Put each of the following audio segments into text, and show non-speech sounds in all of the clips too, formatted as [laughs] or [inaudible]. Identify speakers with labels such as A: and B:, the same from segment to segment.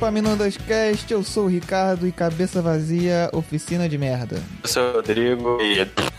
A: Epaminondas Cast, eu sou o Ricardo e cabeça vazia, oficina de merda.
B: Eu sou o Rodrigo e.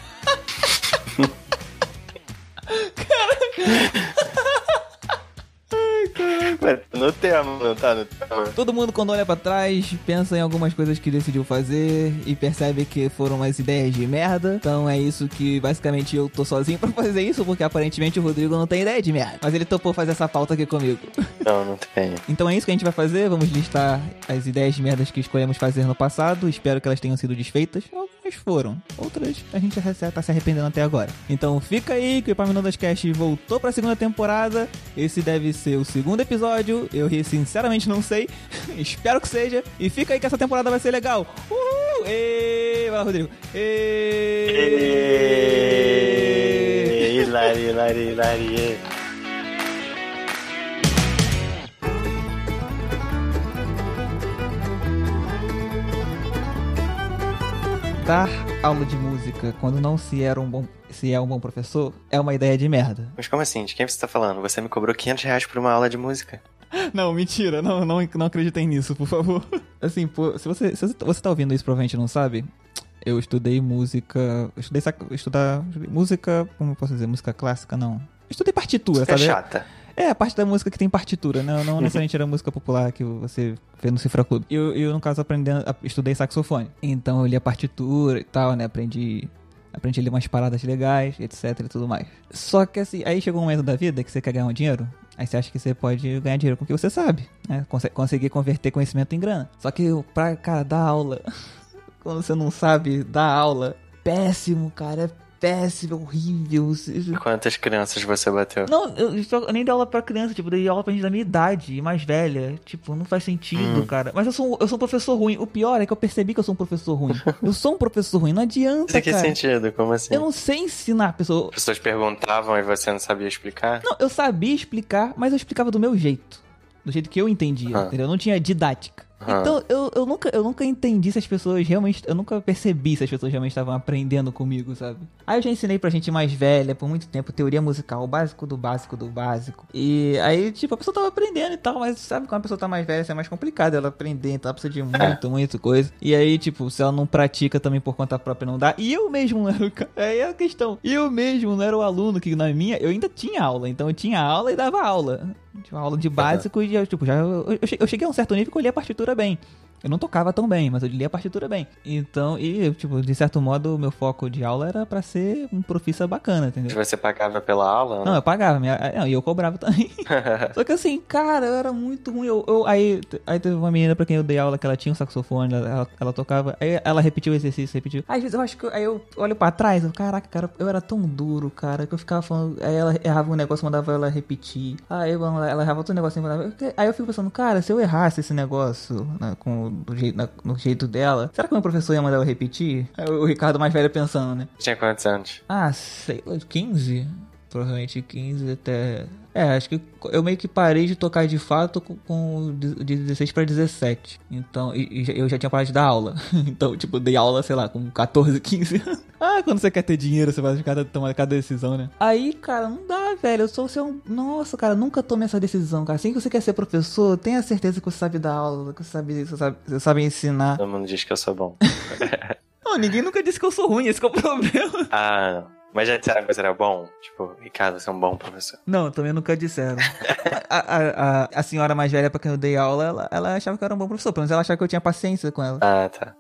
A: Todo mundo quando olha pra trás pensa em algumas coisas que decidiu fazer e percebe que foram umas ideias de merda. Então é isso que basicamente eu tô sozinho pra fazer isso, porque aparentemente o Rodrigo não tem ideia de merda. Mas ele topou fazer essa pauta aqui comigo. [laughs]
B: Não, não tem.
A: Então é isso que a gente vai fazer. Vamos listar as ideias de merdas que escolhemos fazer no passado. Espero que elas tenham sido desfeitas. Algumas foram. Outras a gente já tá se arrependendo até agora. Então fica aí que o Epaminondas Cast voltou pra segunda temporada. Esse deve ser o segundo episódio. Eu sinceramente não sei. [laughs] Espero que seja. E fica aí que essa temporada vai ser legal. Uhul! Ê, vai lá, Rodrigo. Ê...
B: Hilari, hilari, hilari.
A: Dar aula de música quando não se era um bom se é um bom professor é uma ideia de merda.
B: Mas como assim? De quem você tá falando? Você me cobrou 500 reais por uma aula de música. [laughs]
A: Não, mentira. Não, não, não acreditem nisso, por favor. [laughs] Assim, pô, se você, se você tá ouvindo isso, provavelmente não sabe. Eu estudei música. Eu estudei estudar música. Como eu posso dizer? Música clássica, não. Estudei partitura,
B: Música
A: sabe?
B: chata.
A: É, a parte da música que tem partitura, né? Não [laughs] necessariamente era música popular que você vê no Cifra Clube. Eu, eu no caso, aprendendo, estudei saxofone. Então eu li a partitura e tal, né? Aprendi aprendi a ler umas paradas legais, etc e tudo mais. Só que assim, aí chegou um momento da vida que você quer ganhar um dinheiro, aí você acha que você pode ganhar dinheiro com o que você sabe, né? Cons conseguir converter conhecimento em grana. Só que pra, cara, dar aula, [laughs] quando você não sabe dar aula, péssimo, cara, é péssimo, horrível.
B: Quantas crianças você bateu?
A: Não, eu, eu nem dei aula pra criança, tipo, dei aula pra gente da minha idade, mais velha. Tipo, não faz sentido,
B: Hum.
A: cara. Mas eu sou, eu sou um professor ruim. O pior é que eu percebi que eu sou um professor ruim. eu sou um professor ruim, não adianta,
B: Em que
A: cara.
B: sentido? Como assim?
A: Eu não sei ensinar a pessoa.
B: As pessoas perguntavam e você não sabia explicar?
A: Não, eu sabia explicar, mas eu explicava do meu jeito. Do jeito que eu entendia,
B: Ah.
A: entendeu? Eu não tinha didática.
B: Ah.
A: Então, eu, eu, nunca, eu nunca entendi se as pessoas realmente. Eu nunca percebi se as pessoas realmente estavam aprendendo comigo, sabe? Aí eu já ensinei pra gente mais velha por muito tempo teoria musical, o básico do básico do básico. E aí, tipo, a pessoa tava aprendendo e tal, mas sabe quando a pessoa tá mais velha, isso é mais complicado ela aprender, então ela precisa de muito, muito coisa. E aí, tipo, se ela não pratica também por conta própria, não dá. E eu mesmo não [laughs] era o cara. Aí é a questão. Eu mesmo não era o aluno que na minha, eu ainda tinha aula. Então eu tinha aula e dava aula. Tinha aula de básico e eu, tipo, já. Eu, eu cheguei- a um certo nível que eu lia a partitura bem. Eu não tocava tão bem, mas eu lia a partitura bem. Então, e, tipo, de certo modo, o meu foco de aula era pra ser um profissa bacana, entendeu?
B: Você pagava pela aula?
A: Não, eu pagava, minha, não, e eu cobrava também. [laughs] Só que assim, cara, eu era muito ruim. Eu, eu- aí, aí teve uma menina pra quem eu dei aula que ela tinha um saxofone, ela, ela, ela tocava. Aí ela repetiu o exercício, repetiu. Às vezes eu acho que. Aí eu olho pra trás, eu, caraca, cara, eu era tão duro, cara, que eu ficava falando. Aí ela errava um negócio, mandava ela repetir. Aí eu, ela errava outro negocinho, mandava. Aí eu fico pensando, cara, se eu errasse esse negócio né, com, do jeito, na- no jeito dela, será que o meu professor ia mandar eu repetir? Aí o Ricardo mais velho pensando, né?
B: Tinha quantos anos?
A: Ah, sei lá, 15? Provavelmente 15 até. É, acho que eu meio que parei de tocar de fato com, com de de 16 pra 17. Então, e, e eu já tinha parado de dar aula. [laughs] Então, tipo, dei aula, sei lá, com 14, 15 anos. [laughs] Ah, quando você quer ter dinheiro, você vai cada, tomar cada decisão, né? Aí, cara, não dá, velho. Eu sou um. Nossa, cara, nunca tome essa decisão, cara. Assim que você quer ser professor, tenha certeza que você sabe dar aula, que você sabe, você sabe, você sabe ensinar.
B: Todo mundo diz que eu sou bom. [laughs]
A: Não, ninguém nunca disse que eu sou ruim, esse que é o problema.
B: ah, não. Mas já disseram que você era bom? Tipo, Ricardo, você é um bom professor.
A: Não, também nunca disseram. a, a, a, a senhora mais velha pra quem eu dei aula, ela, ela achava que eu era um bom professor. Pelo menos ela achava que eu tinha paciência com ela.
B: Ah, tá.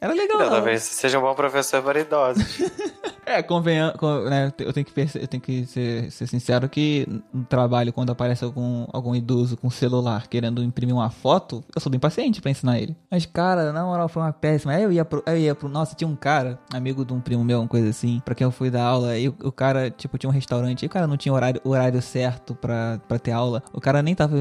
A: Era legal. Ela-
B: talvez seja um bom professor para idosos. [laughs]
A: É, convenha, con- né, eu tenho que, eu tenho que ser, ser sincero que no trabalho, quando aparece algum, algum idoso com celular querendo imprimir uma foto, eu sou bem paciente pra ensinar ele. Mas, cara, na moral, foi uma péssima. Aí eu ia pro, eu ia pro, nossa, tinha um cara, amigo de um primo meu, uma coisa assim, pra quem eu fui dar aula, e o, o cara, tipo, tinha um restaurante, e o cara não tinha horário, horário certo pra, pra ter aula. O cara nem tava,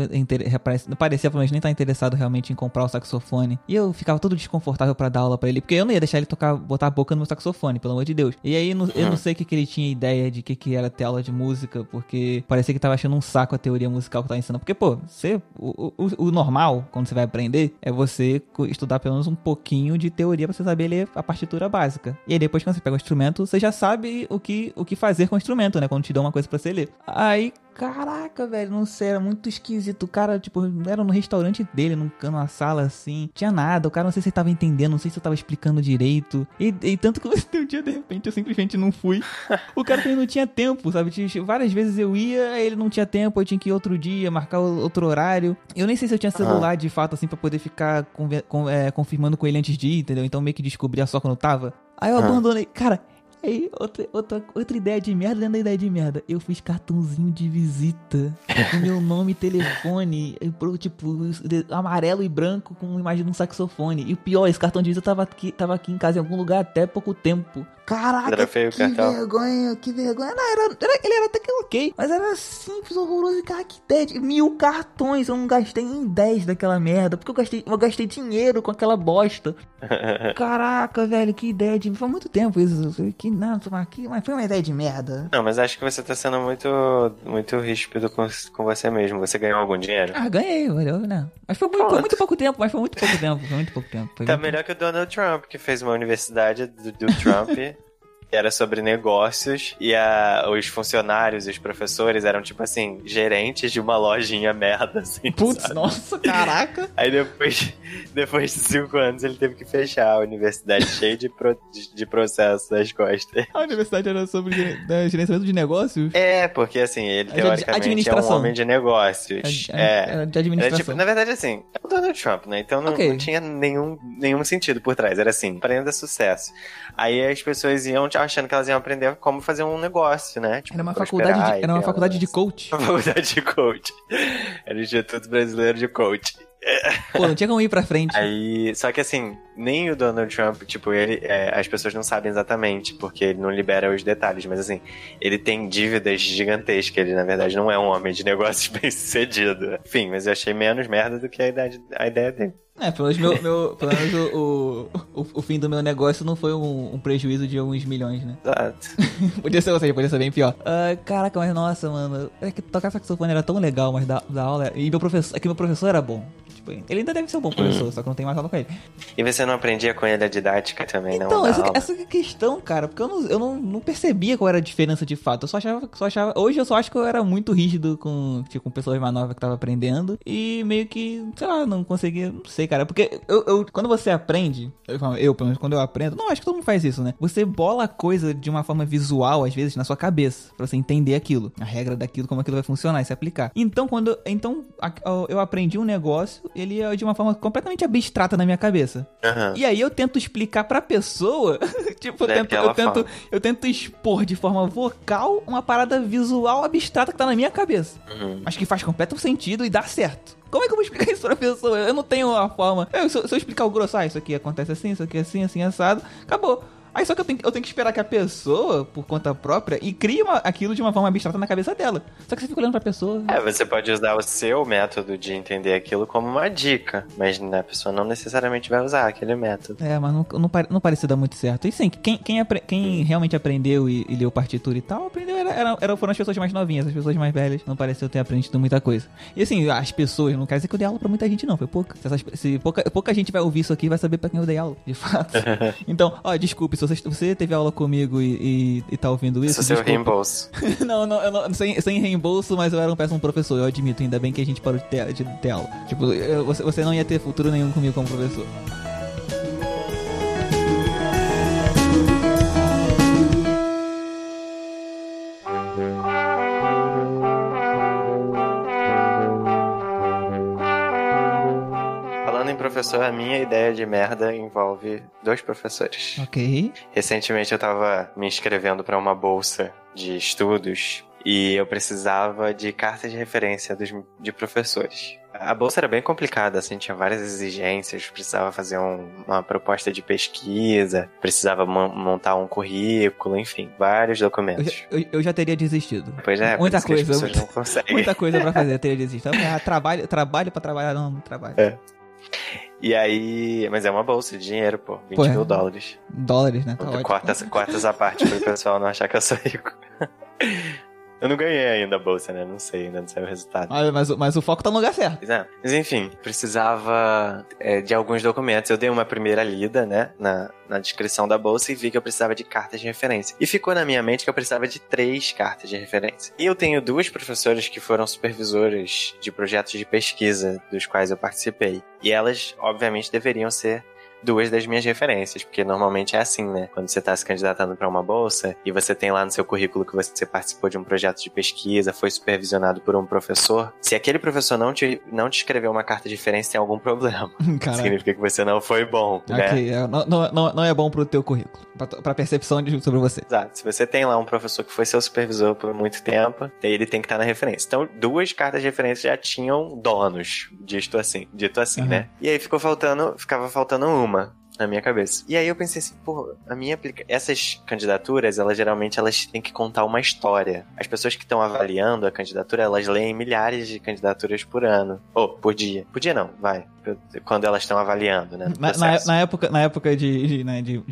A: parecia, pelo menos, nem tá interessado realmente em comprar o saxofone. E eu ficava todo desconfortável pra dar aula pra ele, porque eu não ia deixar ele tocar, botar a boca no meu saxofone, pelo amor de Deus. E aí, no- eu não sei o que, que ele tinha ideia de que, que era ter aula de música, porque parecia que tava achando um saco a teoria musical que tava ensinando. Porque, pô, você, o, o, o normal, quando você vai aprender, é você estudar pelo menos um pouquinho de teoria pra você saber ler a partitura básica. E aí, depois, quando você pega o instrumento, você já sabe o que, o que fazer com o instrumento, né? Quando te dão uma coisa pra você ler. Aí, caraca, velho, não sei, era muito esquisito. O cara, tipo, era no restaurante dele, num, numa sala assim, tinha nada. O cara não sei se ele tava entendendo, não sei se eu tava explicando direito. E, e tanto que [laughs] um dia, de repente, eu simplesmente não fui. O cara também não tinha tempo, sabe? Várias vezes eu ia, ele não tinha tempo, eu tinha que ir outro dia, marcar outro horário. Eu nem sei se eu tinha celular de fato, assim, pra poder ficar com, com, é, confirmando com ele antes de ir, entendeu? Então meio que descobria só quando tava. Aí eu abandonei. Cara, Aí, outra, outra, outra ideia de merda dentro da ideia de merda. Eu fiz cartãozinho de visita com meu [laughs] nome e telefone, tipo, amarelo e branco com imagem de um saxofone. E o pior, esse cartão de visita tava aqui, tava aqui em casa em algum lugar até pouco tempo. Caraca, era feio que vergonha, que vergonha. Não, era, era, ele era até que ok, mas era simples, horroroso. E que de mil cartões. Eu não gastei em 10 daquela merda, porque eu gastei, eu gastei dinheiro com aquela bosta. [laughs] Caraca, velho, que ideia de... Foi muito tempo isso. Que, não, aqui, mas foi uma ideia de merda.
B: Não, mas acho que você tá sendo muito, muito ríspido com, com você mesmo. Você ganhou algum dinheiro?
A: Ah, ganhei, valeu, né? Mas foi muito, foi muito pouco tempo, mas foi muito pouco tempo, foi muito pouco tempo. Foi
B: tá melhor que o Donald Trump, que fez uma universidade do, do Trump [laughs] era sobre negócios e a, os funcionários, os professores eram tipo assim, gerentes de uma lojinha merda, assim.
A: Putz, sabe? nossa, caraca! [laughs]
B: Aí depois, depois de cinco anos ele teve que fechar a universidade [laughs] cheia de, pro, de, de processos nas costas.
A: A universidade era sobre né, gerenciamento de negócios?
B: É, porque assim, ele teoricamente é um homem de negócios. é,
A: de administração. Era, tipo,
B: na verdade, assim, é o Donald Trump, né? Então não, okay. não tinha nenhum, nenhum sentido por trás. Era assim, aprenda sucesso. Aí as pessoas iam achando que elas iam aprender como fazer um negócio, né?
A: Tipo, era uma faculdade, de, era uma faculdade de coach.
B: Uma faculdade de coach. Era o Instituto Brasileiro de Coach.
A: Pô, não tinha como ir pra frente.
B: Aí, só que assim, nem o Donald Trump, tipo, ele, é, as pessoas não sabem exatamente, porque ele não libera os detalhes, mas assim, ele tem dívidas gigantescas, ele na verdade não é um homem de negócios [laughs] bem sucedido. Enfim, mas eu achei menos merda do que a, idade, a ideia dele.
A: É, pelo menos, meu, meu, pelo menos o, o, o, fim do meu negócio não foi um, um prejuízo de alguns milhões, né?
B: Exato. [laughs]
A: podia ser, ou seja, podia ser bem pior. Uh, caraca, mas nossa, mano. É que tocar saxofone era tão legal, mas da, da aula. E meu professor. É que meu professor era bom. Tipo, ele ainda deve ser um bom professor, hum. só que não tem mais aula com ele.
B: E você não aprendia com ele a didática também,
A: então,
B: não?
A: Então, essa, essa é a questão, cara, porque eu, não, eu não, não percebia qual era a diferença de fato. Eu só achava, só achava. Hoje eu só acho que eu era muito rígido com, tipo, com pessoas mais novas que tava aprendendo. E meio que, sei lá, não conseguia. Não sei, cara. Porque eu, eu quando você aprende, eu, eu, pelo menos, quando eu aprendo, não, acho que todo mundo faz isso, né? Você bola a coisa de uma forma visual, às vezes, na sua cabeça, pra você entender aquilo, a regra daquilo, como aquilo vai funcionar e se aplicar. Então, quando então eu aprendi um negócio, ele é de uma forma completamente abstrata na minha cabeça. Uhum. E aí eu tento explicar pra pessoa, [laughs] tipo, eu tento, eu, tento, eu tento expor de forma vocal uma parada visual abstrata que tá na minha cabeça. Uhum. Mas que faz completo sentido e dá certo. Como é que eu vou explicar isso pra pessoa? Eu não tenho uma forma. Eu, se, eu, se eu explicar o grosso, ah, isso aqui acontece assim, isso aqui é assim, assim, assado, acabou. Aí só que eu tenho, eu tenho que esperar que a pessoa, por conta própria, e crie uma, aquilo de uma forma abstrata na cabeça dela. Só que você fica olhando pra pessoa.
B: É, você pode usar o seu método de entender aquilo como uma dica, mas a pessoa não necessariamente vai usar aquele método.
A: É, mas não, não, não parecia dar muito certo. E sim, quem, quem, quem hum. realmente aprendeu e, e leu partitura e tal, aprendeu era, era, era, foram as pessoas mais novinhas, as pessoas mais velhas. Não pareceu ter aprendido muita coisa. E assim, as pessoas, não quer dizer que eu dei aula pra muita gente, não. Foi pouca. Se, essas, se pouca, pouca gente vai ouvir isso aqui vai saber pra quem eu dei aula, de fato. [laughs] então, ó, desculpe, você, você teve aula aula comigo e, e, e tá ouvindo isso.
B: Isso é seu reembolso. [laughs]
A: não, não, não sem, sem reembolso, mas eu era um péssimo professor, eu admito. Ainda bem que a gente parou de ter, de ter aula. Tipo, eu, você, você não ia ter futuro nenhum comigo como professor.
B: Professor, a minha ideia de merda envolve dois professores.
A: Ok.
B: Recentemente eu tava me inscrevendo para uma bolsa de estudos e eu precisava de cartas de referência dos, de professores. A bolsa era bem complicada, assim, tinha várias exigências, precisava fazer um, uma proposta de pesquisa, precisava montar um currículo, enfim, vários documentos.
A: Eu, eu, eu, já teria desistido.
B: Pois é,
A: muita coisa.
B: não conseguem.
A: Muita coisa pra [laughs] fazer, eu teria desistido. Ah, trabalho, trabalho pra trabalhar, não, não trabalho.
B: É. E aí. Mas é uma bolsa de dinheiro, pô. 20 pô, mil dólares.
A: Dólares, né? Tá
B: quartas, quartas à parte pro [laughs] pessoal não achar que eu sou rico. Eu não ganhei ainda a bolsa, né? Não sei, ainda não saiu o resultado.
A: Mas, mas, o- mas o foco tá no lugar certo.
B: É. Mas enfim, precisava é, de alguns documentos. Eu dei uma primeira lida, né, na, na descrição da bolsa e vi que eu precisava de cartas de referência. E ficou na minha mente que eu precisava de três cartas de referência. E eu tenho duas professoras que foram supervisoras de projetos de pesquisa dos quais eu participei. E elas, obviamente, deveriam ser duas das minhas referências, porque normalmente é assim, né? Quando você está se candidatando para uma bolsa e você tem lá no seu currículo que você participou de um projeto de pesquisa, foi supervisionado por um professor, se aquele professor não te, não te escreveu uma carta de referência, tem algum problema. [laughs]
A: Caraca.
B: Significa que você não foi bom, né?
A: É, não, não, não- é bom pro teu currículo, pra, pra percepção de, sobre você.
B: Exato. Se você tem lá um professor que foi seu supervisor por muito tempo, ele tem que estar na referência. Então, duas cartas de referência já tinham donos, dito assim, dito assim,
A: Uhum.
B: né? E aí ficou faltando, ficava faltando uma na minha cabeça. E aí eu pensei assim, pô, a minha aplica... essas candidaturas, elas geralmente elas têm que contar uma história. As pessoas que estão avaliando a candidatura, elas leem milhares de candidaturas por ano, ou por dia. Por dia não, vai. Quando elas estão avaliando, né?
A: Na, na, na época, na época de, de, né, de-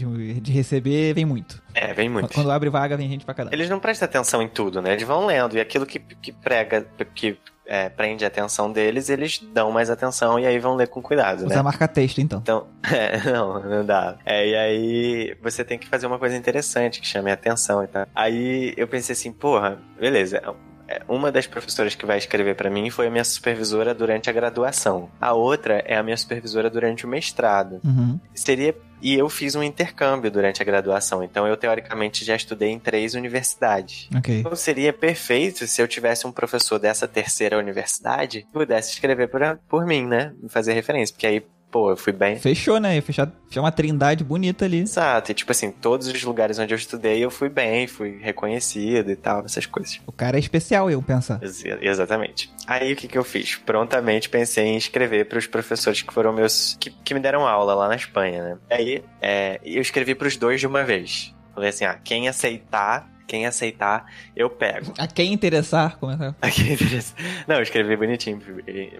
A: de receber, vem muito.
B: É, vem muito.
A: Quando abre vaga, vem gente pra caramba.
B: Eles não prestam atenção em tudo, né? Eles vão lendo e aquilo que, que prega, que é, prende a atenção deles, eles dão mais atenção e aí vão ler com cuidado,
A: Usa
B: né?
A: marca-texto, então.
B: Então, [laughs] é, não, não dá. É, e aí você tem que fazer uma coisa interessante que chame a atenção e tal. Aí eu pensei assim, porra, beleza. É, Uma das professoras que vai escrever pra mim foi a minha supervisora durante a graduação. A outra é a minha supervisora durante o mestrado
A: Uhum.
B: seria e eu fiz um intercâmbio durante a graduação, então eu teoricamente já estudei em três universidades.
A: Ok.
B: Então seria perfeito se eu tivesse um professor dessa terceira universidade que pudesse escrever por, por mim, né? Fazer referência, porque aí, pô, eu fui bem.
A: Fechou, né? Ia fechar, fechar uma trindade bonita ali.
B: Exato, e tipo assim, todos os lugares onde eu estudei eu fui bem, fui reconhecido e tal, essas coisas.
A: O cara é especial, eu pensar.
B: Ex- Exatamente. Aí o que, que eu fiz? Prontamente pensei em escrever para os professores que foram meus. Que, que me deram aula lá na Espanha, né? Aí é, eu escrevi para os dois de uma vez. Falei assim: ah, quem aceitar, quem aceitar, eu pego.
A: A quem interessar, começa.
B: Aqui, beleza. Não, eu escrevi bonitinho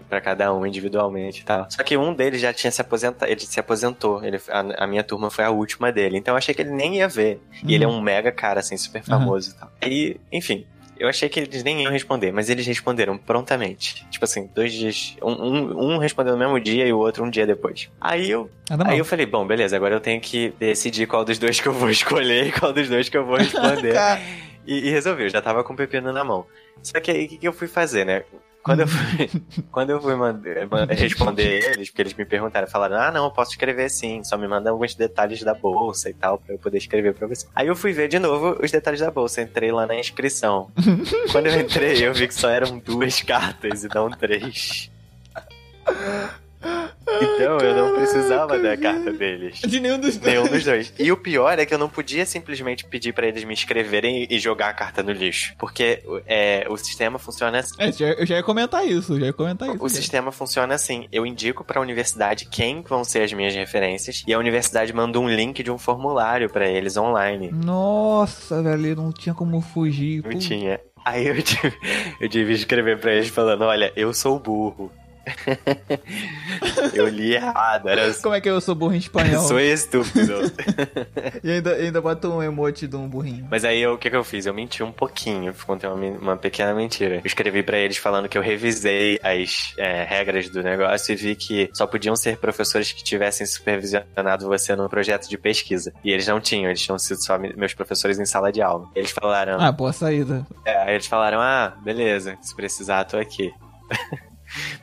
B: para cada um individualmente e tal. Só que um deles já tinha se aposentado, ele se aposentou. Ele, a, a minha turma foi a última dele. Então eu achei que ele nem ia ver. E ele é um mega cara, assim, super famoso e tal. Aí, enfim. Eu achei que eles nem iam responder, mas eles responderam prontamente. Tipo assim, dois dias. Um, um, um respondeu no mesmo dia e o outro um dia depois. Aí eu
A: Nada mal.
B: Aí eu falei, bom, beleza, agora eu tenho que decidir qual dos dois que eu vou [laughs] escolher e qual dos dois que eu vou [laughs] responder. e, e resolvi, eu já tava com o pepino na mão. Só que aí o que, que eu fui fazer, né? Quando eu fui, [laughs] quando eu fui mandar- man- responder eles, porque eles me perguntaram, falaram, ah, não, eu posso escrever sim, só me manda alguns detalhes da bolsa e tal, pra eu poder escrever pra você. Aí eu fui ver de novo os detalhes da bolsa, entrei lá na inscrição. quando eu entrei, eu vi que só eram duas cartas e não três. Então eu não precisava da carta deles.
A: De nenhum dos dois.
B: Nenhum dos dois. E o pior é que eu não podia simplesmente pedir pra eles me escreverem e jogar a carta no lixo. Porque é, o sistema funciona assim.
A: É, já- eu já ia comentar isso, já ia comentar isso.
B: O sistema funciona assim. Eu indico pra universidade quem vão ser as minhas referências e a universidade manda um link de um formulário pra eles online.
A: Nossa, velho, não tinha como fugir.
B: Não tinha. Aí eu [laughs] tive, eu tive que escrever pra eles falando: olha, eu sou burro. [laughs] eu li errado. Era
A: Como é que eu sou burro em espanhol? [laughs]
B: sou estúpido. [laughs]
A: E ainda, ainda bota um emote de um burrinho.
B: Mas aí eu- o que, que eu fiz? Eu menti um pouquinho, contei uma, uma pequena mentira. Eu escrevi pra eles falando que eu revisei as é, regras do negócio e vi que só podiam ser professores que tivessem supervisionado você num projeto de pesquisa. E eles não tinham, eles tinham sido só me- meus professores em sala de aula. Eles falaram,
A: Ah, boa saída.
B: é, aí eles falaram, ah, beleza, se precisar, tô aqui.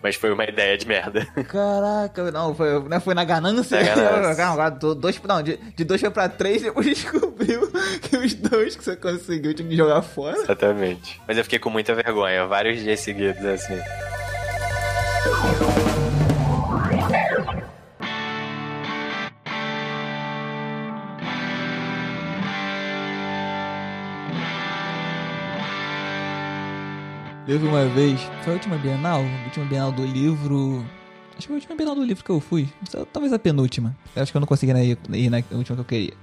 B: Mas foi uma ideia de merda.
A: Caraca, não, foi, não foi na ganância.
B: Na ganância. [laughs]
A: Não, dois, não, de, de dois foi pra três, depois [laughs] descobriu que os dois que você conseguiu tinha que jogar fora.
B: Exatamente. Mas eu fiquei com muita vergonha, vários dias seguidos, assim.
A: Teve uma vez, foi a última Bienal, a última Bienal do livro. Acho que foi a última Bienal do livro que eu fui. Talvez a penúltima. Acho que eu não consegui ir, ir na última que eu queria.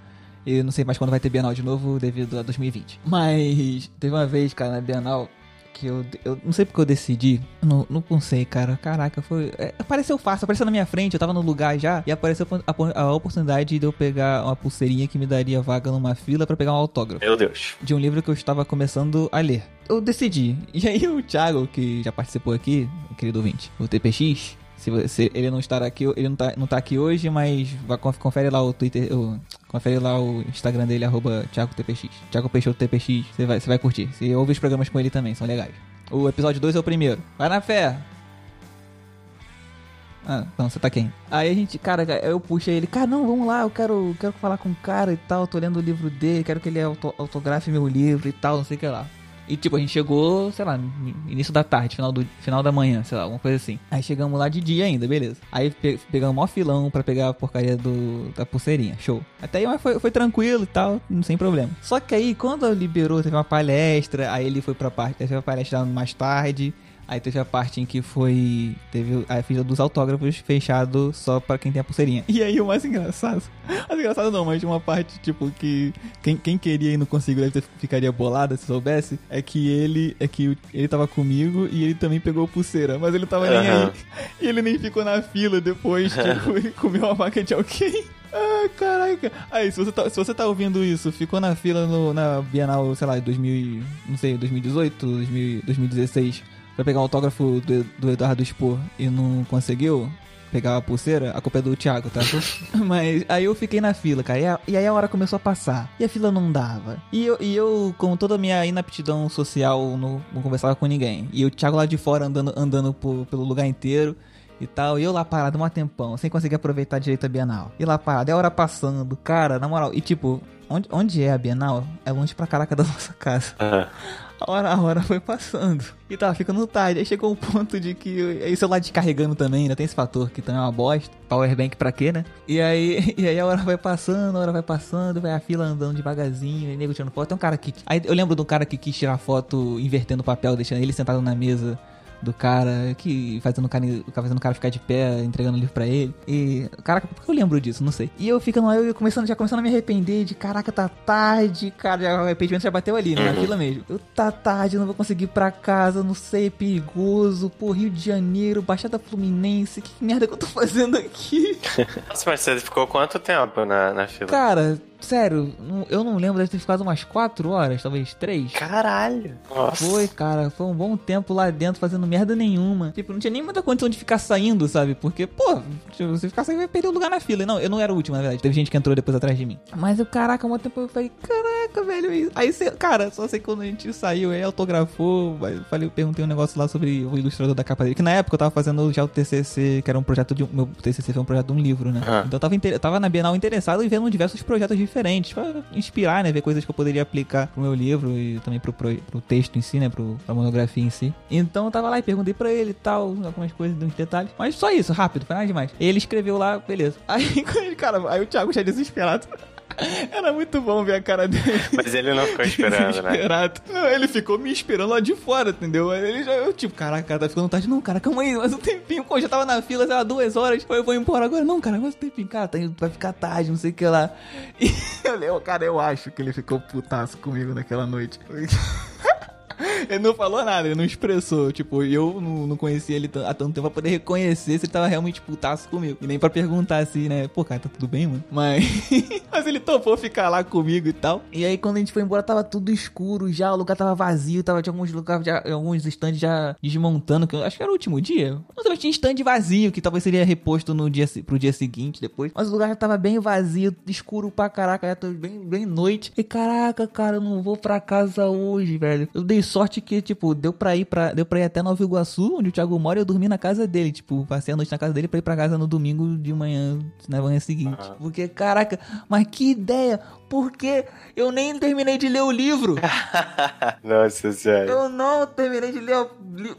A: E não sei mais quando vai ter Bienal de novo devido a 2020. Mas teve uma vez, cara, na Bienal, que eu, eu não sei porque eu decidi. Não, não pensei, cara. Caraca, foi. É, apareceu fácil, apareceu na minha frente, eu tava no lugar já. E apareceu a, a, oportunidade de eu pegar uma pulseirinha que me daria vaga numa fila para pegar um autógrafo.
B: Meu Deus.
A: De um livro que eu estava começando a ler. Eu decidi. E aí o Thiago, que já participou aqui, querido ouvinte, o TPX, se, você, ele não estar aqui, ele não tá, não tá aqui hoje, mas vai, confere lá o Twitter, o, confere lá o Instagram dele, arroba ThiagoTPX. Thiago Peixoto TPX, você vai, você vai curtir. Você ouve os programas com ele também, são legais. O episódio 2 é o primeiro. Vai na fé! Ah, não, você tá quem? Aí a gente, cara, eu puxei ele, cara, não, vamos lá, eu quero, quero falar com o cara e tal, tô lendo o livro dele, quero que ele autografe meu livro e tal, não sei o que lá. E tipo, a gente chegou, sei lá, início da tarde, final, do, final da manhã, sei lá, alguma coisa assim. Aí chegamos lá de dia ainda, beleza. Aí pe pegamos maior filão pra pegar a porcaria do, da pulseirinha, show. Até aí foi, foi tranquilo e tal, sem problema. Só que aí, quando liberou, teve uma palestra, aí ele foi pra parte, teve uma palestra mais tarde. Aí teve a parte em que foi. Teve a fila dos autógrafos fechado só pra quem tem a pulseirinha. E aí o mais engraçado. [laughs] Mais engraçado não, mas uma parte, tipo, que quem, quem queria e não conseguiu deve ficaria bolada se soubesse. É que ele. É que ele tava comigo e ele também pegou pulseira. Mas ele tava uhum. nem aí. [laughs] E ele nem ficou na fila depois, [laughs] tipo, e comeu uma vaca de alguém. Ah, caraca. Aí, se você, tá, se você tá ouvindo isso, ficou na fila no, na Bienal, sei lá, 2000, não sei, 2018, 2000, 2016 pra pegar o autógrafo do, do Eduardo Spor e não conseguiu pegar a pulseira, a culpa é do Thiago, tá? [laughs] Mas aí eu fiquei na fila, cara. E, a, e, aí a hora começou a passar. E a fila não dava. E eu, e eu com toda a minha inaptidão social, não, não conversava com ninguém. E o Thiago lá de fora andando, andando por, pelo lugar inteiro e tal. E eu lá parado um tempão, sem conseguir aproveitar direito a Bienal. E lá parado, é a hora passando, cara, na moral. E tipo, onde, onde é a Bienal? É longe pra caraca da [laughs] nossa casa. Uhum. Hora, a hora foi passando. E tava ficando tarde. Aí chegou um ponto de que. Aí o celular descarregando também, ainda tem esse fator que também é uma bosta. Powerbank pra quê, né? E aí, [laughs] e aí a hora vai passando, a hora vai passando, vai a fila andando devagarzinho, e nego tirando foto. Tem um cara que. Aí eu lembro do cara que quis tirar foto invertendo o papel, deixando ele sentado na mesa do cara, que fazendo o cara, fazendo o cara ficar de pé, entregando o livro pra ele. E, caraca, por que eu lembro disso? Não sei. E eu ficando lá, eu começando, já começando a me arrepender de, caraca, tá tarde, cara, já, o arrependimento já bateu ali, né, na uhum. fila mesmo. Eu, tá tarde, não vou conseguir ir pra casa, não sei, perigoso, pô, Rio de Janeiro, Baixada Fluminense, que merda que eu tô fazendo aqui? [laughs]
B: Nossa, mas você ficou quanto tempo na, na fila?
A: Cara, Sério, eu não lembro, deve ter ficado umas 4 horas, talvez 3.
B: Caralho!
A: Nossa. Foi, cara, foi um bom tempo lá dentro fazendo merda nenhuma. Tipo, não tinha nem muita condição de ficar saindo, sabe? Porque, pô, se você ficar saindo vai perder o lugar na fila. Não, eu não era o último, na verdade. Teve gente que entrou depois atrás de mim. Mas eu, caraca, um tempo eu falei, caraca, velho. Aí, cara, só sei que quando a gente saiu, aí autografou, falei, perguntei um negócio lá sobre o ilustrador da capa dele. Que na época eu tava fazendo já o TCC, que era um projeto de. Meu TCC foi um projeto de um livro, né? Então eu tava, tava na Bienal interessado e vendo diversos projetos diferentes. Pra inspirar, né? Ver coisas que eu poderia aplicar pro meu livro e também pro, pro, pro texto em si, né? Pro, pra monografia em si. Então eu tava lá e perguntei pra ele e tal, algumas coisas, uns detalhes. Mas só isso, rápido, foi nada demais. Ele escreveu lá, beleza. [laughs] Aí, cara, aí o Thiago já desesperado. Era muito bom ver a cara dele.
B: Mas ele não ficou esperando, né?
A: Não, ele ficou me esperando lá de fora, entendeu? Ele já, eu, tipo, caraca, tá ficando tarde. Não, cara, calma aí, mais um tempinho. Pô, já tava na fila, sei lá, duas horas. Eu vou embora agora. Não, cara, mais um tempinho. Cara, tá, vai ficar tarde, não sei o que lá. [laughs] E eu, cara, eu acho que ele ficou putaço comigo naquela noite. [laughs] [laughs] ele não falou nada, ele não expressou. Tipo, eu não, não conhecia ele há tanto tempo pra poder reconhecer se ele tava realmente putaço comigo. E nem pra perguntar assim, né? Pô, cara, tá tudo bem, mano? Mas. [laughs] Mas ele topou ficar lá comigo e tal. E aí, quando a gente foi embora, tava tudo escuro já, o lugar tava vazio, tava de alguns lugares, já, alguns stands já desmontando, que eu acho que era o último dia. Sei, tinha stand vazio, que talvez seria reposto no dia, pro dia seguinte, depois. Mas o lugar já tava bem vazio, escuro pra caraca, já tava bem, bem noite. E caraca, cara, eu não vou pra casa hoje, velho. Eu dei sorte que, tipo, deu pra ir para deu pra ir até Nova Iguaçu, onde o Thiago mora, e eu dormi na casa dele. Tipo, passei a noite na casa dele pra ir pra casa no domingo de manhã, na manhã seguinte. Uhum. Porque, caraca, mas que ideia! Porque eu nem terminei de ler o livro. [laughs]
B: Nossa, sério.
A: Eu não terminei de ler.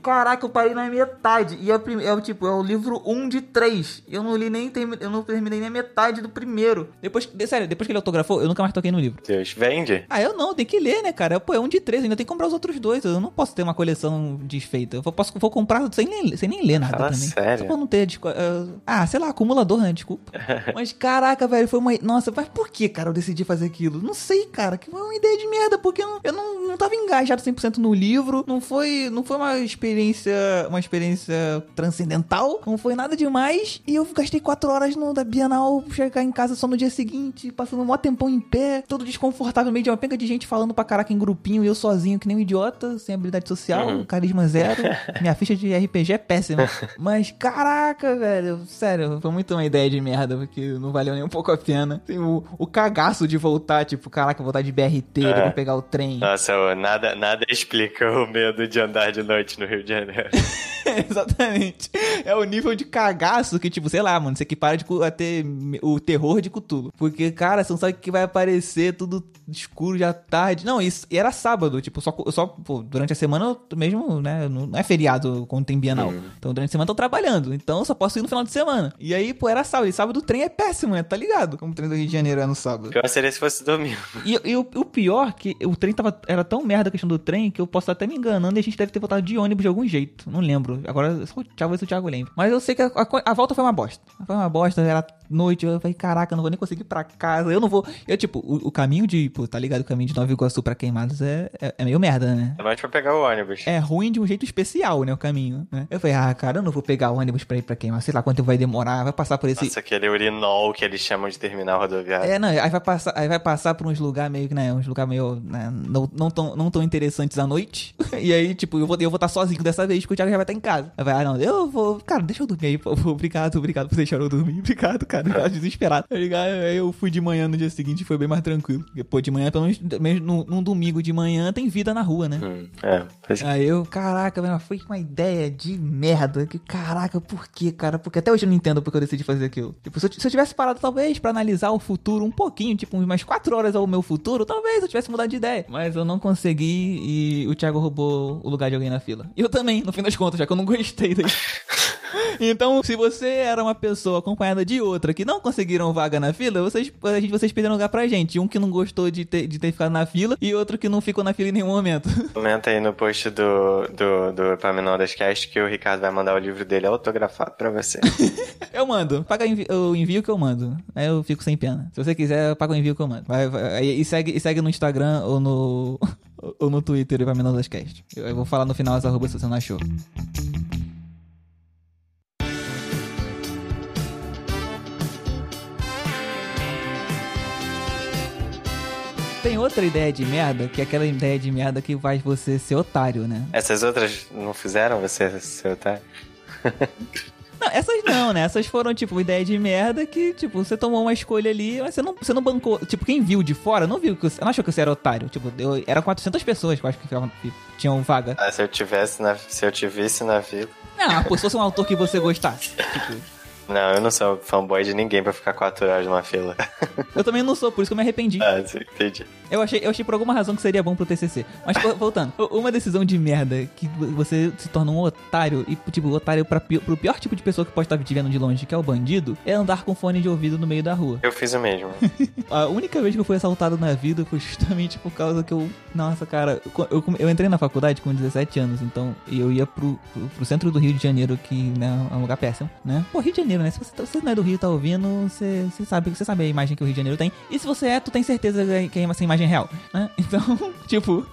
A: Caraca, eu parei na metade. E é, é tipo, é o livro 1 de 3. Eu não li nem eu não terminei nem a metade do primeiro. Depois, sério, depois que ele autografou, eu nunca mais toquei no livro.
B: Deus, vende?
A: Ah, eu não, tem que ler, né, cara? Pô, é um de 3, ainda tem que comprar os outros dois. Eu não posso ter uma coleção desfeita. Eu posso, vou comprar sem nem, sem nem ler nada
B: Fala
A: também.
B: sério?
A: Só pra não ter. desco- eh, ah, sei lá, acumulador, né? Desculpa. [laughs] mas caraca, velho, foi uma. Nossa, mas por que, cara, eu decidi fazer aquilo? Não sei, cara. Que foi uma ideia de merda, porque eu não, eu não, não tava engajado 100% no livro. Não foi, não foi uma experiência. Uma experiência transcendental. Não foi nada demais. E eu gastei quatro horas no da Bienal, chegar em casa só no dia seguinte, passando um maior tempão em pé, todo desconfortável, meio de uma penca de gente falando pra caraca em grupinho e eu sozinho, que nem um idiota, sem habilidade social,
B: Uhum.
A: carisma zero. [laughs] Minha ficha de RPG é péssima. Mas caraca, velho, sério, foi muito uma ideia de merda, porque não valeu nem um pouco a pena. Tem o, o cagaço de voltar, tipo, caraca, voltar de BRT,
B: É.
A: depois pegar o trem.
B: Nossa, ô, nada, nada explica o medo de andar de noite no Rio de Janeiro. [laughs]
A: Exatamente. É o nível de cagaço que, tipo, sei lá, mano, você que para de ter o terror de Cthulhu. Porque, cara, você não sabe o que vai aparecer, tudo escuro já tarde. Não, isso e era sábado, tipo, só, só pô, durante a semana mesmo, né, não é feriado quando tem Bienal. Então, durante a semana eu tô trabalhando, então eu só posso ir no final de semana. E aí, pô, era sábado, e sábado o trem é péssimo, né, tá ligado? Como o trem do Rio de Janeiro é no sábado.
B: Pior seria se fosse domingo.
A: E, e o, o pior que o trem tava. Era tão merda a questão do trem que eu posso estar até me enganando e a gente deve ter voltado de ônibus de algum jeito. Não lembro. Agora só o Thiago ver se o Thiago lembra. Mas eu sei que a, a- a volta foi uma bosta. Foi uma bosta, era noite. Eu falei, caraca, eu não vou nem conseguir ir pra casa. Eu não vou. Eu, tipo, o, o caminho de. Pô, tá ligado? O caminho de Nova Iguaçu pra Queimados é, é, é meio merda, né?
B: É mais pra pegar o ônibus.
A: É ruim de um jeito especial, né? O caminho, né? Eu falei, ah, cara, eu não vou pegar o ônibus pra ir pra Queimados. Sei lá quanto vai demorar. Vai passar por esse.
B: Nossa, aquele urinol que eles chamam de terminal rodoviário.
A: É, não, aí vai passar, aí vai passar por uns lugares meio que, né, uns lugares meio, né, não, não, tão, não tão interessantes à noite. [laughs] E aí, tipo, eu vou eu vou estar sozinho dessa vez, porque o Thiago já vai estar em casa. Aí vai, ah, não, eu vou, cara, deixa eu dormir aí, favor, obrigado, obrigado por deixar eu dormir, [laughs] obrigado, cara, eu tava desesperado. Tá ligado? Aí eu fui de manhã no dia seguinte e foi bem mais tranquilo. Porque, pô, de manhã, pelo menos, mesmo num, num domingo de manhã, tem vida na rua, né?
B: Hum, é.
A: Aí eu, caraca, velho, foi uma ideia de merda. Que, caraca, por quê, cara? Porque até hoje eu não entendo porque eu decidi fazer aquilo. Tipo, se eu, se eu tivesse parado, talvez, pra analisar o futuro um pouquinho, tipo, umas quatro horas ao meu futuro, talvez eu tivesse mudado de ideia. Mas eu não consegui e o Thiago roubou o lugar de alguém na fila. E eu também, no fim das contas, já que eu não gostei daí. [laughs] Então, se você era uma pessoa acompanhada de outra que não conseguiram vaga na fila, vocês, a gente, vocês perderam lugar pra gente. Um que não gostou de ter, de ter ficado na fila e outro que não ficou na fila em nenhum momento. [laughs]
B: Comenta aí no post do, do, do Epaminondas Cast que o Ricardo vai mandar o livro dele autografado pra você. [laughs]
A: Eu mando. Paga envi- o envio que eu mando. Aí eu fico sem pena. Se você quiser, paga o envio que eu mando. Vai, vai- e, segue, e segue no Instagram ou no, [laughs] ou no Twitter Mendoza Cast. Eu, eu vou falar no final as arrobas se você não achou. Tem outra ideia de merda, que é aquela ideia de merda que faz você ser otário, né?
B: Essas outras não fizeram você ser otário? [laughs]
A: Não, essas não, né? Essas foram, tipo, ideia de merda que, tipo, você tomou uma escolha ali, mas você não, você não bancou. Tipo, quem viu de fora não viu que você. Não achou que você era otário. Tipo, eu, eram 400 pessoas que eu acho que, ficavam- que tinham vaga.
B: Ah, se eu tivesse na, se eu te visse na fila.
A: Não, pô, se fosse um autor que você gostasse. Tipo,
B: Não, eu não sou fanboy de ninguém pra ficar quatro horas numa fila. [laughs]
A: eu também não sou, por isso que eu me arrependi.
B: ah, sim, entendi.
A: Eu achei, eu achei por alguma razão que seria bom pro TCC. Mas voltando, [laughs] uma decisão de merda que você se torna um otário e, tipo, otário pra, pro pior tipo de pessoa que pode estar te vendo de longe, que é o bandido, é andar com fone de ouvido no meio da rua.
B: Eu fiz o mesmo. [laughs]
A: A única vez que eu fui assaltado na vida foi justamente por causa que eu. Nossa, cara, eu, eu, entrei na faculdade com 17 anos, então eu ia pro, pro, pro centro do Rio de Janeiro, que né, é um lugar péssimo, né? Pô, Rio de Janeiro, né? Se você, tá- você não é do Rio e tá ouvindo, você, você sabe você sabe a imagem que o Rio de Janeiro tem. E se você é, tu tem certeza que é essa imagem é real, né? [laughs] Então, tipo.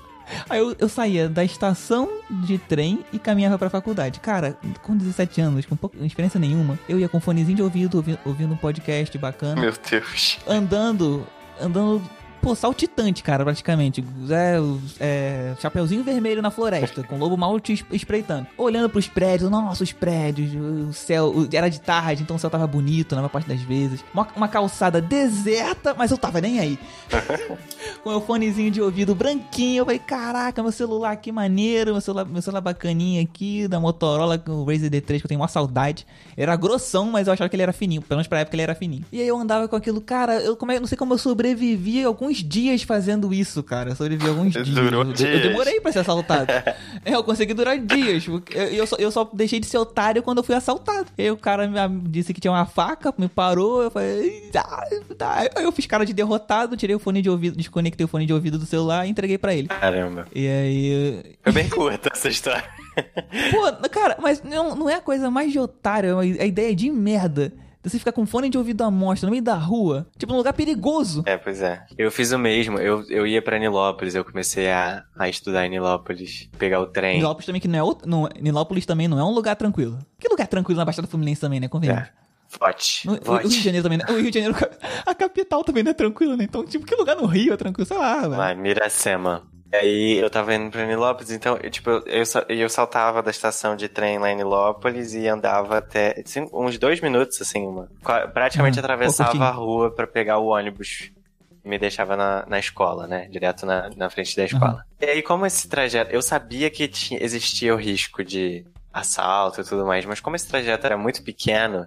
A: Aí eu, eu saía da estação de trem e caminhava pra faculdade. Cara, com 17 anos, com pouca experiência nenhuma, eu ia com fonezinho de ouvido, ouvindo, ouvindo um podcast bacana
B: Meu Deus.
A: andando, andando, pô, saltitante, cara, praticamente. É, é, chapeuzinho vermelho na floresta, com o lobo mal te es- espreitando. Olhando pros prédios, nossa, os prédios, o céu, era de tarde, então o céu tava bonito na maior parte das vezes. Uma, uma calçada deserta, mas eu tava nem aí. [laughs] com meu fonezinho de ouvido branquinho, eu falei, caraca, meu celular que maneiro, meu celular, meu celular bacaninha aqui, da Motorola, com o Razer D3, que eu tenho uma saudade. Era grossão, mas eu achava que ele era fininho, pelo menos pra época ele era fininho. E aí eu andava com aquilo, cara, eu como é- não sei como eu sobrevivi alguns alguns dias fazendo isso, cara. Eu sobrevivi alguns dias.
B: Durou
A: eu,
B: dias.
A: eu demorei pra ser assaltado. É, [laughs] eu consegui durar dias. Eu, eu, só, eu só deixei de ser otário quando eu fui assaltado. Aí o cara me disse que tinha uma faca, me parou. Eu falei, tá, tá. Aí eu fiz cara de derrotado, tirei o fone de ouvido, desconectei o fone de ouvido do celular e entreguei pra ele.
B: Caramba.
A: E aí.
B: Foi bem curta essa história. [laughs]
A: Pô, cara, mas não, não é a coisa mais de otário, é uma- a ideia de merda. Você ficar com fone de ouvido à mostra no meio da rua, tipo num lugar perigoso.
B: É, pois é. Eu fiz o mesmo. Eu, eu ia pra Nilópolis, eu comecei a, a estudar em Nilópolis, pegar o trem.
A: Nilópolis também que não é outro, não, Nilópolis também não é um lugar tranquilo. Que lugar tranquilo na Baixada Fluminense também, né? Convenhamos.
B: É. Vote.
A: No- O, o
B: Vote.
A: Rio de Janeiro também, né? O Rio de Janeiro, [laughs] a capital também não é tranquila, né? Então, tipo, que lugar no Rio é tranquilo? Sei lá, velho.
B: Lá, Miracema. E aí eu tava indo pra Nilópolis, então, eu, tipo, eu, eu saltava da estação de trem lá em Nilópolis e andava até assim, uns dois minutos, assim, uma, praticamente
A: Ah,
B: atravessava
A: pouquinho.
B: a rua pra pegar o ônibus. que Me deixava na, na escola, né? Direto na, na frente da escola. E aí, como esse trajeto. Eu sabia que tinha, existia o risco de assalto e tudo mais, mas como esse trajeto era muito pequeno,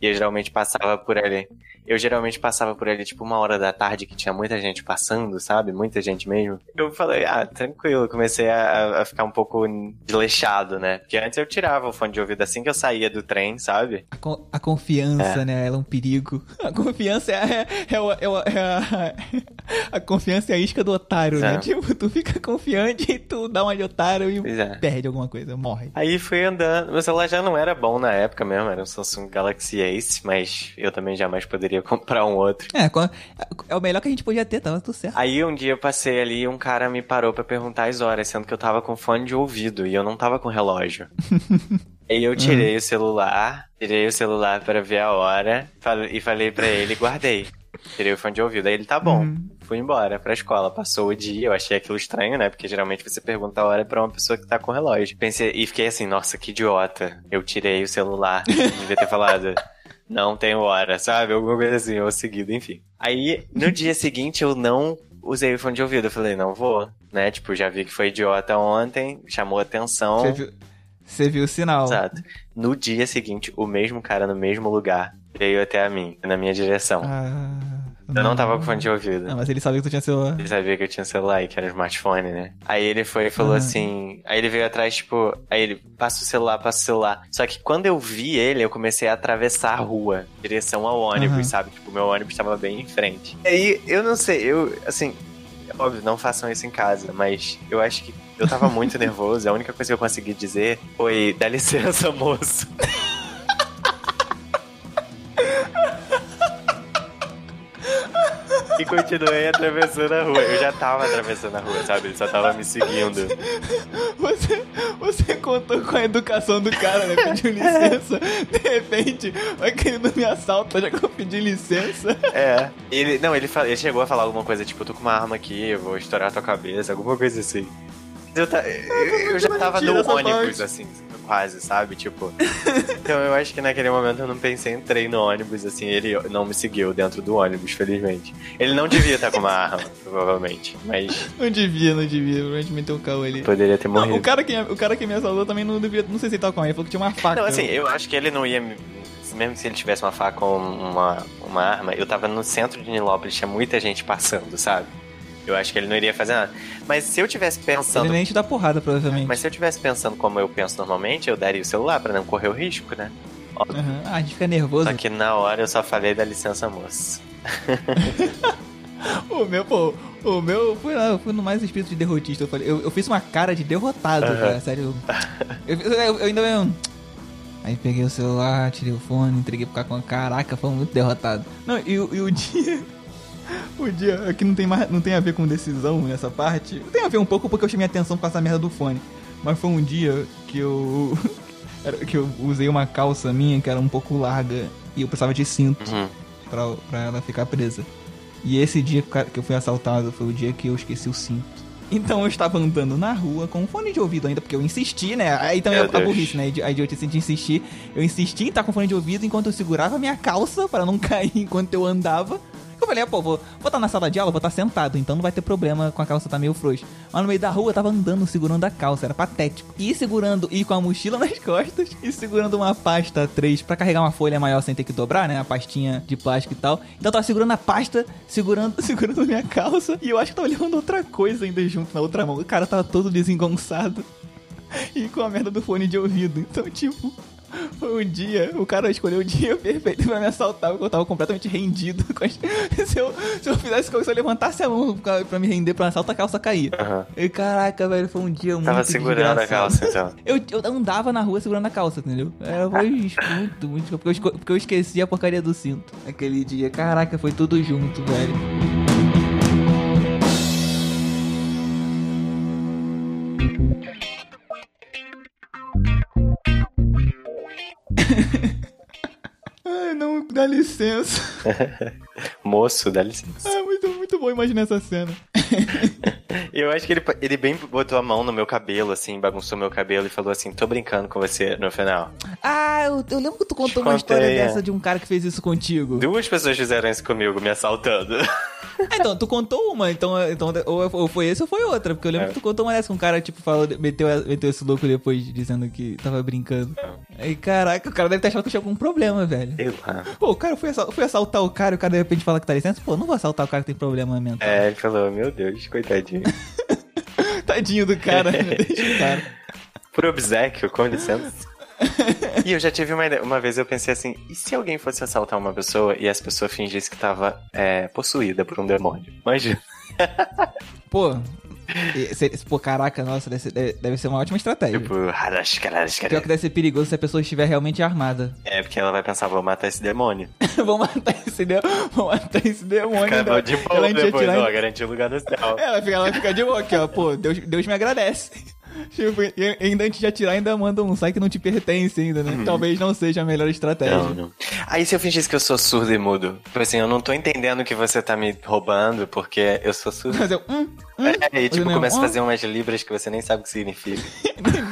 B: e eu geralmente passava por ali. Eu geralmente passava por ali, tipo, uma hora da tarde que tinha muita gente passando, sabe? Muita gente mesmo. Eu falei, ah, tranquilo. Comecei a, a ficar um pouco desleixado, né? Porque antes eu tirava o fone de ouvido assim que eu saía do trem, sabe?
A: A, con- a confiança,
B: É.
A: né? Ela é um perigo. [laughs] A confiança é, é, é, é é a, [laughs] a confiança é a isca do otário, né?
B: É.
A: Tipo, tu fica confiante e tu dá uma de otário e perde alguma coisa, morre.
B: Aí fui andando. Meu celular já não era bom na época mesmo, era um Samsung Galaxy Ace, mas eu também jamais poderia [laughs] comprar um outro.
A: É, é o melhor que a gente podia ter, tava tudo certo.
B: Aí um dia eu passei ali e um cara me parou pra perguntar as horas, sendo que eu tava com fone de ouvido e eu não tava com relógio. [laughs] Aí eu tirei o celular, tirei o celular pra ver a hora e falei pra ele, guardei. Tirei o fone de ouvido. Aí ele, tá bom.
A: Uhum.
B: Fui embora pra escola. Passou o dia, eu achei aquilo estranho, né? Porque geralmente você pergunta a hora pra uma pessoa que tá com relógio. Pensei, e fiquei assim, nossa, que idiota. Eu tirei o celular. Devia ter falado. [laughs] Não tenho hora, sabe? Alguma coisa assim, ou seguido, enfim. Aí, no dia seguinte, eu não usei o fone de ouvido. Eu falei, não vou, né? Tipo, já vi que foi idiota ontem, chamou atenção.
A: Você viu, você viu o sinal.
B: Exato. No dia seguinte, o mesmo cara no mesmo lugar veio até a mim, na minha direção.
A: Ah,
B: eu não tava com fone de ouvido.
A: Não, mas ele sabia que tu tinha celular.
B: Ele sabia que eu tinha celular e que era um smartphone, né? Aí ele foi e falou
A: Ah.
B: assim. Aí ele veio atrás, tipo. Aí ele, passa o celular, passa o celular. Só que quando eu vi ele, eu comecei a atravessar a rua, em direção ao ônibus,
A: Aham.
B: sabe? Tipo, meu ônibus tava bem em frente. Aí eu não sei, eu, assim. Óbvio, não façam isso em casa, mas eu acho que eu tava muito [laughs] nervoso. A única coisa que eu consegui dizer foi: dá licença, moço. [laughs] E continuei atravessando a rua. Eu já tava atravessando a rua, sabe? Ele só tava me seguindo.
A: Você, você contou com a educação do cara, né? Pediu licença. De repente, vai querendo me assaltar já que eu pedi licença.
B: É. Ele, não, ele, ele chegou a falar alguma coisa tipo: eu tô com uma arma aqui, eu vou estourar tua cabeça, alguma coisa assim. Eu, ta- eu- eu já tava no ônibus, assim, quase, sabe? Tipo. [laughs] Então eu acho que naquele momento eu não pensei, entrei no ônibus, assim, ele não me seguiu dentro do ônibus, felizmente. Ele não devia estar com uma arma, [laughs] provavelmente, mas
A: Não devia, não devia. Provavelmente meteu o caô ali.
B: poderia ter
A: Não,
B: morrido.
A: o cara, que, o cara que me assaltou também não devia. Não sei se ele tava com a Ele falou que tinha uma faca.
B: Não, assim, eu acho que ele não ia. me- Mesmo se ele tivesse uma faca ou uma, uma arma, eu tava no centro de Nilópolis, tinha muita gente passando, sabe? Eu acho que ele não iria fazer nada. Mas se eu tivesse pensando.
A: Ele nem te dá porrada, provavelmente.
B: Mas se eu tivesse pensando como eu penso normalmente, eu daria o celular pra não correr o risco, né?
A: Aham. Ah, a gente fica nervoso.
B: Só que na hora eu só falei da licença moça. [laughs]
A: O meu, pô, o meu foi lá, eu fui no mais espírito de derrotista. Eu, falei, eu, eu fiz uma cara de derrotado,
B: Aham.
A: cara, sério. Eu, eu, eu- ainda. Aí peguei o celular, tirei o fone, entreguei pro cara com caraca, foi muito derrotado. Não, e, e o dia. O dia aqui não tem, mais, não tem a ver com decisão nessa parte. Tem a ver um pouco porque eu chamei atenção com essa merda do fone. Mas foi um dia que eu. [laughs] que eu usei uma calça minha que era um pouco larga e eu precisava de cinto
B: Uhum.
A: pra, pra ela ficar presa. E esse dia que eu fui assaltado foi o dia que eu esqueci o cinto. Então eu estava andando na rua com um fone de ouvido ainda, porque eu insisti, né? Aí também
B: Meu
A: a, a burrice, né? A idiotice de insistir. Eu insisti em estar com fone de ouvido enquanto eu segurava a minha calça para não [laughs] cair enquanto eu andava. Eu falei, ah, pô, vou estar tá na sala de aula, vou estar tá sentado, então não vai ter problema com a calça tá meio frouxa. Mas no meio da rua eu tava andando segurando a calça, era patético. E segurando, e com a mochila [laughs] nas costas, e segurando uma pasta 3 para carregar uma folha maior sem ter que dobrar, né? A pastinha de plástico e tal. Então eu tava segurando a pasta, segurando, [laughs] segurando minha calça, e eu acho que tava levando outra coisa ainda junto na outra mão. O cara tava todo desengonçado [laughs] e com a merda do fone de ouvido. Então, tipo, um dia, o cara escolheu o dia [laughs] perfeito pra me assaltar, porque eu tava completamente rendido. [laughs] se, eu, se eu fizesse como se eu levantasse a mão pra me render pra assalto, a calça caía. Uhum. E caraca, velho, foi um dia muito
B: Tava segurando a calça, então. [laughs]
A: Eu, eu andava na rua segurando a calça, entendeu? Era muito, muito, porque eu, porque eu esqueci a porcaria do cinto aquele dia. Caraca, foi tudo junto, velho. Dá licença. [laughs]
B: Moço, dá licença.
A: Ah, muito, muito bom imaginar essa cena. [laughs]
B: Eu acho que ele, ele bem botou a mão no meu cabelo, assim, bagunçou meu cabelo e falou assim: tô brincando com você no final.
A: Ah, eu, eu lembro que tu contou Te uma contei, história é. dessa de um cara que fez isso contigo.
B: Duas pessoas fizeram isso comigo, me assaltando. [laughs]
A: Ah, então, tu contou uma, então, então ou, foi esse ou foi outra, porque eu lembro é. que tu contou uma dessa com um cara, tipo, falou, meteu, meteu esse louco depois, dizendo que tava brincando. Aí, caraca, o cara deve ter achado que tinha algum problema, velho.
B: Sei lá.
A: Pô, o cara foi, assal foi assaltar o cara e o cara de repente fala que tá licença. Pô, não vou assaltar o cara que tem problema mental.
B: É, ele falou, meu Deus, coitadinho. [laughs]
A: Tadinho do cara, [laughs] deixa o cara.
B: Por obsequio, com licença. e eu já tive uma ideia. Uma vez eu pensei assim: e se alguém fosse assaltar uma pessoa e essa pessoa fingisse que tava é, possuída por um demônio? Imagina.
A: Pô, esse, pô, caraca, nossa, deve, deve ser uma ótima estratégia. Tipo, Pior que deve ser perigoso se a pessoa estiver realmente armada. [laughs]
B: É, porque ela vai pensar, vou matar esse demônio.
A: vou matar esse demônio. Vou matar esse demônio.
B: Fica de boa ela depois, ó, garantir o lugar no céu.
A: Ela fica, ela fica de boa aqui, ó. Pô, Deus, Deus me agradece. Tipo, e ainda antes de atirar, ainda manda um sai que não te pertence ainda, né? Uhum. Talvez não seja a melhor estratégia. Não, não.
B: Aí se eu fingisse que eu sou surdo e mudo? Tipo assim, eu não tô entendendo que você tá me roubando porque eu sou surdo.
A: Mas eu, hum, hum,
B: é, e tipo, começa hum. a fazer umas libras que você nem sabe o que significa. [laughs]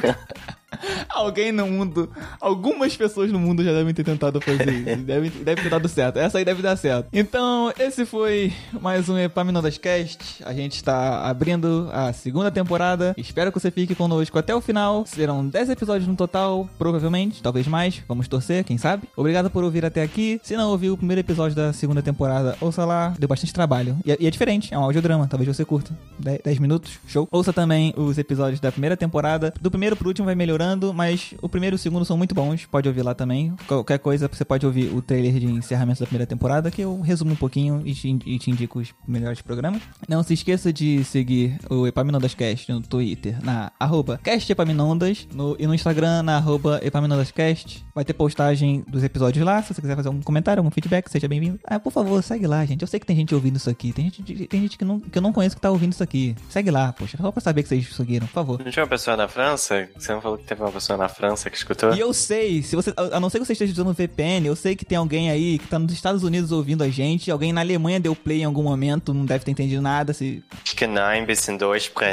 A: Alguém no mundo, algumas pessoas no mundo já devem ter tentado fazer isso. [laughs] Deve, deve ter dado certo. Essa aí deve dar certo. Então, esse foi mais um Epaminondas Cast. A gente está abrindo a segunda temporada. Espero que você fique conosco até o final. Serão 10 episódios no total, provavelmente, talvez mais. Vamos torcer, quem sabe. Obrigado por ouvir até aqui. Se não ouviu o primeiro episódio da segunda temporada, ouça lá. Deu bastante trabalho. E é, e é diferente, é um audiodrama. Talvez você curta. 10 minutos, show. Ouça também os episódios da primeira temporada. Do primeiro pro último vai melhorando mas o primeiro e o segundo são muito bons, pode ouvir lá também. Qualquer coisa, você pode ouvir o trailer de encerramento da primeira temporada, que eu resumo um pouquinho e te, e te indico os melhores programas. Não se esqueça de seguir o Epaminondas Cast no Twitter, na arroba castepaminondas, no, e no Instagram, na arroba epaminondascast. Vai ter postagem dos episódios lá, se você quiser fazer algum comentário, algum feedback, seja bem-vindo. Ah, por favor, segue lá, gente. Eu sei que tem gente ouvindo isso aqui, tem gente, tem gente que, não, que eu não conheço que tá ouvindo isso aqui. Segue lá, poxa, só pra saber que vocês seguiram, por favor.
B: Não tinha uma pessoa na França? Você não falou que teve uma pessoa na França que escutou.
A: E eu sei, se você, a não ser que você esteja usando VPN, eu sei que tem alguém aí que tá nos Estados Unidos ouvindo a gente, alguém na Alemanha deu play em algum momento, não deve ter entendido nada. Se...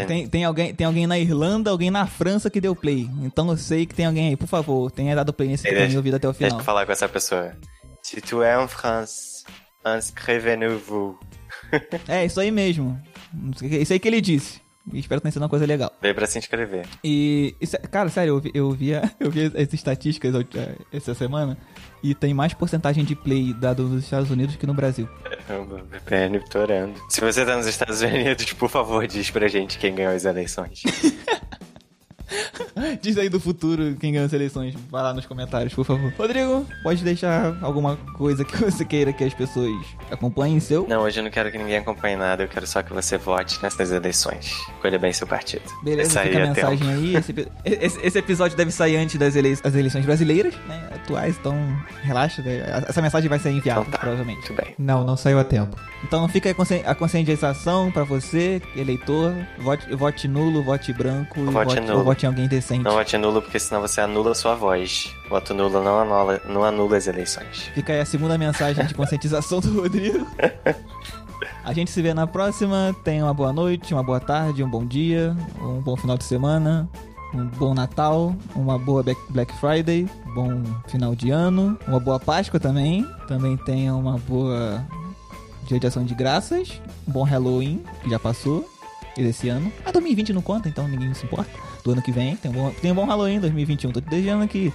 A: Tem, tem, alguém, tem alguém na Irlanda, alguém na França que deu play. Então eu sei que tem alguém aí, por favor, tenha dado play nesse e ouvido até o final.
B: Deixa eu falar com essa pessoa. Se tu é em France, inscrevez-vous.
A: é, isso aí mesmo. Isso aí que ele disse. Espero que tenha sido uma coisa legal.
B: Veio pra se inscrever.
A: E, cara, sério, eu, vi, eu, via, [laughs] eu vi as estatísticas é, essa semana e tem mais porcentagem de play dado nos Estados Unidos que no Brasil.
B: Caramba, VPN torando. Se você tá nos Estados Unidos, por favor, diz pra gente quem ganhou as eleições. [laughs] [laughs]
A: Diz aí do futuro quem ganha as eleições. Vai lá nos comentários, por favor. Rodrigo, pode deixar alguma coisa que [laughs] você queira que as pessoas acompanhem seu?
B: Não, hoje eu não quero que ninguém acompanhe nada. Eu quero só que você vote nessas eleições. Escolha bem seu partido.
A: Beleza, fica a mensagem tempo. aí. Esse, esse, esse, episódio deve sair antes das elei eleições brasileiras, né? Atuais, então relaxa. Né? Essa mensagem vai ser enviada, então tá, provavelmente.
B: Muito bem.
A: Não, não saiu a tempo. Então fica a conscientização pra você, eleitor. Vote, vote nulo, vote branco.
B: Vote, vote nulo.
A: vote em alguém decente.
B: Não vote nulo, porque senão você anula a sua voz. Voto nulo não anula, não anula as eleições.
A: Fica aí a segunda mensagem de conscientização do Rodrigo. [laughs] A gente se vê na próxima. Tenha uma boa noite, uma boa tarde, um bom dia, um bom final de semana, um bom Natal, uma boa Black Friday, bom final de ano, uma boa Páscoa também. Também tenha uma boa Dia de ação de graças, um bom Halloween, que já passou, desse ano. Ah, 2020 não conta, então ninguém se importa. Do ano que vem, tem um bom, tem um bom Halloween 2021, tô te desejando aqui.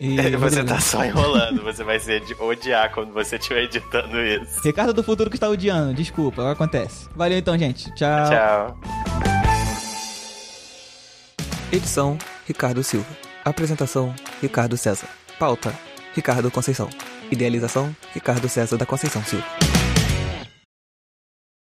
B: E, você tá só enrolando, você vai ser de odiar quando você estiver editando isso.
A: Ricardo do futuro que está odiando, desculpa, acontece. Valeu então, gente. Tchau.
B: Tchau.
C: Edição: Ricardo Silva. Apresentação: Ricardo César. Pauta: Ricardo Conceição. Idealização: Ricardo César da Conceição Silva.